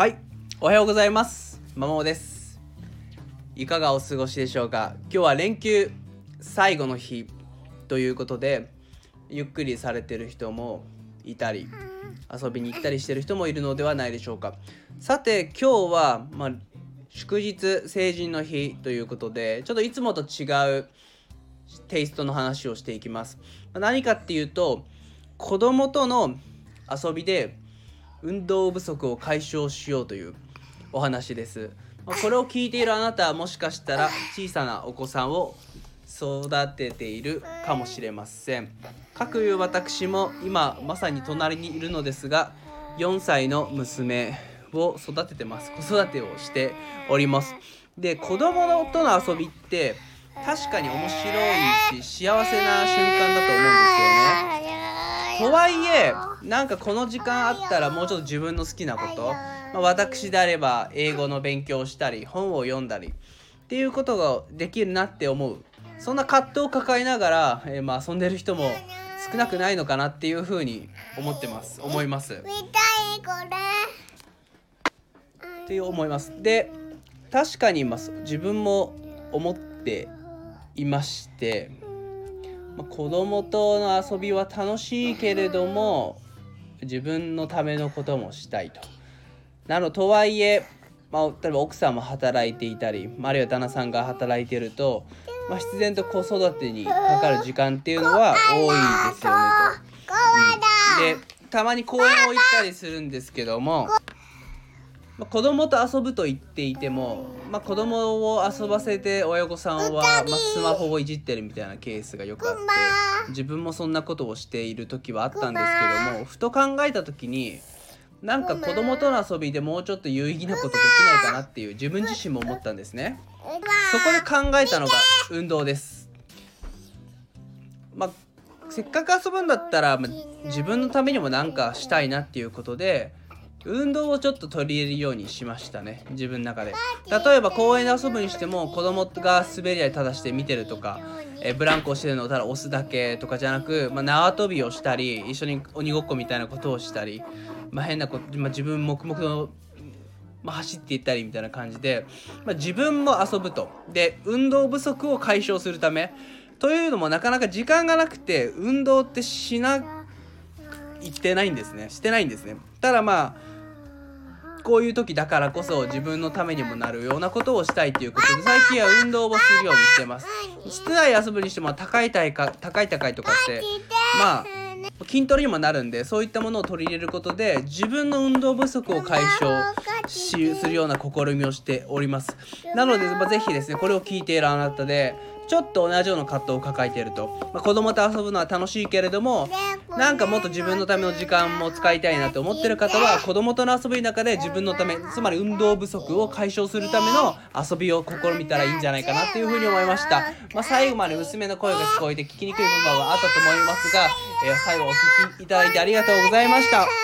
はい。おはようございます。まもです。いかがお過ごしでしょうか？今日は連休最後の日ということでゆっくりされてる人もいたり遊びに行ったりしてる人もいるのではないでしょうか？さて今日は、まあ、祝日成人の日ということでちょっといつもと違うテイストの話をしていきます。何かっていうと子供との遊びで運動不足を解消しようというお話です。これを聞いているあなたはもしかしたら小さなお子さんを育てているかもしれません。かくいう私も今まさに隣にいるのですが4歳の娘を育ててます。子育てをしております。で子供のとの遊びって確かに面白いし幸せな瞬間だと思うんですよね。とはいえなんかこの時間あったらもうちょっと自分の好きなこと、まあ、私であれば英語の勉強をしたり本を読んだりっていうことができるなって思う。そんな葛藤を抱えながら、えー、まあ遊んでる人も少なくないのかなっていうふうに思ってます。思います。っていう思います。で確かにます自分も思っていましてまあ、子供との遊びは楽しいけれども自分のためのこともしたいと。なのとはいえ、まあ、例えば奥さんも働いていたり、まあ、あるいは旦那さんが働いてると、まあ、必然と子育てにかかる時間っていうのは多いですよねと。うん、でたまに公園を行ったりするんですけどもまあ、子供と遊ぶと言っていても、まあ、子供を遊ばせて親御さんは、まあ、スマホをいじってるみたいなケースがよくあって自分もそんなことをしている時はあったんですけどもふと考えた時になんか子供との遊びでもうちょっと有意義なことできないかなっていう自分自身も思ったんですね。そこで考えたのが運動です。まあせっかく遊ぶんだったら、まあ、自分のためにも何かしたいなっていうことで運動をちょっと取り入れるようにしましたね。自分の中で。例えば公園で遊ぶにしても子供が滑り台ただして見てるとか、えブランコをしてるのをただ押すだけ。とかじゃなく、まあ、縄跳びをしたり一緒に鬼ごっこみたいなことをしたり、まあ、変なこと、まあ、自分黙々と、まあ、走っていったりみたいな感じで、まあ、自分も遊ぶと。で運動不足を解消するため。というのもなかなか時間がなくて運動ってしな言ってないんですね。してないんですねただまあこういう時だからこそ自分のためにもなるようなことをしたいということで最近は運動をするようにしてます。室内遊ぶにしても高い大会高い高いとかってまあ筋トレにもなるんでそういったものを取り入れることで自分の運動不足を解消しするような試みをしております。なので、まあ、ぜひですねこれを聞いているあなたでちょっと同じような葛藤を抱えていると、まあ、子供と遊ぶのは楽しいけれどもなんかもっと自分のための時間も使いたいなって思ってる方は子供との遊びの中で自分のためつまり運動不足を解消するための遊びを試みたらいいんじゃないかなっていうふうに思いました、まあ、最後まで娘の声が聞こえて聞きにくい部分はあったと思いますが、えー、最後お聴きいただいてありがとうございました。